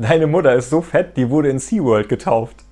Deine Mutter ist so fett, die wurde in SeaWorld getauft.